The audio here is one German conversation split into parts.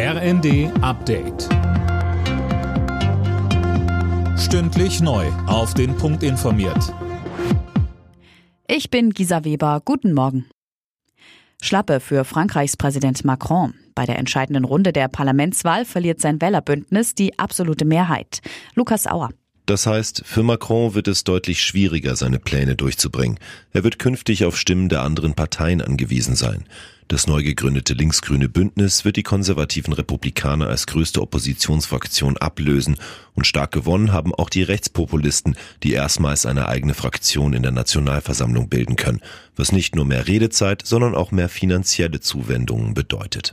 RND Update. Stündlich neu. Auf den Punkt informiert. Ich bin Gisa Weber. Guten Morgen. Schlappe für Frankreichs Präsident Macron. Bei der entscheidenden Runde der Parlamentswahl verliert sein Wählerbündnis die absolute Mehrheit. Lukas Auer. Das heißt, für Macron wird es deutlich schwieriger, seine Pläne durchzubringen. Er wird künftig auf Stimmen der anderen Parteien angewiesen sein. Das neu gegründete linksgrüne Bündnis wird die konservativen Republikaner als größte Oppositionsfraktion ablösen und stark gewonnen haben auch die Rechtspopulisten, die erstmals eine eigene Fraktion in der Nationalversammlung bilden können, was nicht nur mehr Redezeit, sondern auch mehr finanzielle Zuwendungen bedeutet.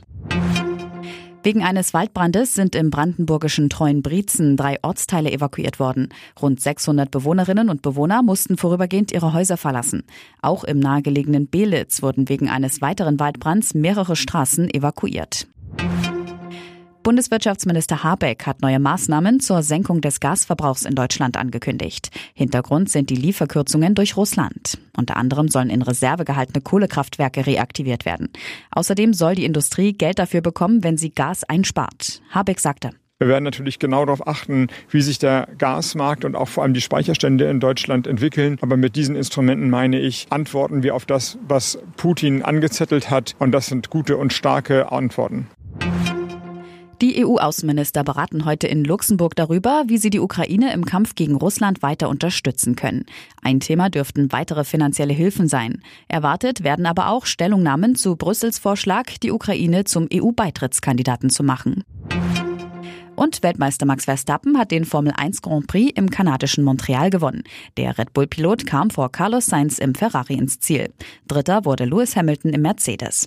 Wegen eines Waldbrandes sind im brandenburgischen Treuenbrietzen drei Ortsteile evakuiert worden. Rund 600 Bewohnerinnen und Bewohner mussten vorübergehend ihre Häuser verlassen. Auch im nahegelegenen Belitz wurden wegen eines weiteren Waldbrands mehrere Straßen evakuiert. Bundeswirtschaftsminister Habeck hat neue Maßnahmen zur Senkung des Gasverbrauchs in Deutschland angekündigt. Hintergrund sind die Lieferkürzungen durch Russland. Unter anderem sollen in Reserve gehaltene Kohlekraftwerke reaktiviert werden. Außerdem soll die Industrie Geld dafür bekommen, wenn sie Gas einspart. Habeck sagte. Wir werden natürlich genau darauf achten, wie sich der Gasmarkt und auch vor allem die Speicherstände in Deutschland entwickeln. Aber mit diesen Instrumenten meine ich, antworten wir auf das, was Putin angezettelt hat. Und das sind gute und starke Antworten. Die EU-Außenminister beraten heute in Luxemburg darüber, wie sie die Ukraine im Kampf gegen Russland weiter unterstützen können. Ein Thema dürften weitere finanzielle Hilfen sein. Erwartet werden aber auch Stellungnahmen zu Brüssels Vorschlag, die Ukraine zum EU-Beitrittskandidaten zu machen. Und Weltmeister Max Verstappen hat den Formel 1 Grand Prix im kanadischen Montreal gewonnen. Der Red Bull-Pilot kam vor Carlos Sainz im Ferrari ins Ziel. Dritter wurde Lewis Hamilton im Mercedes.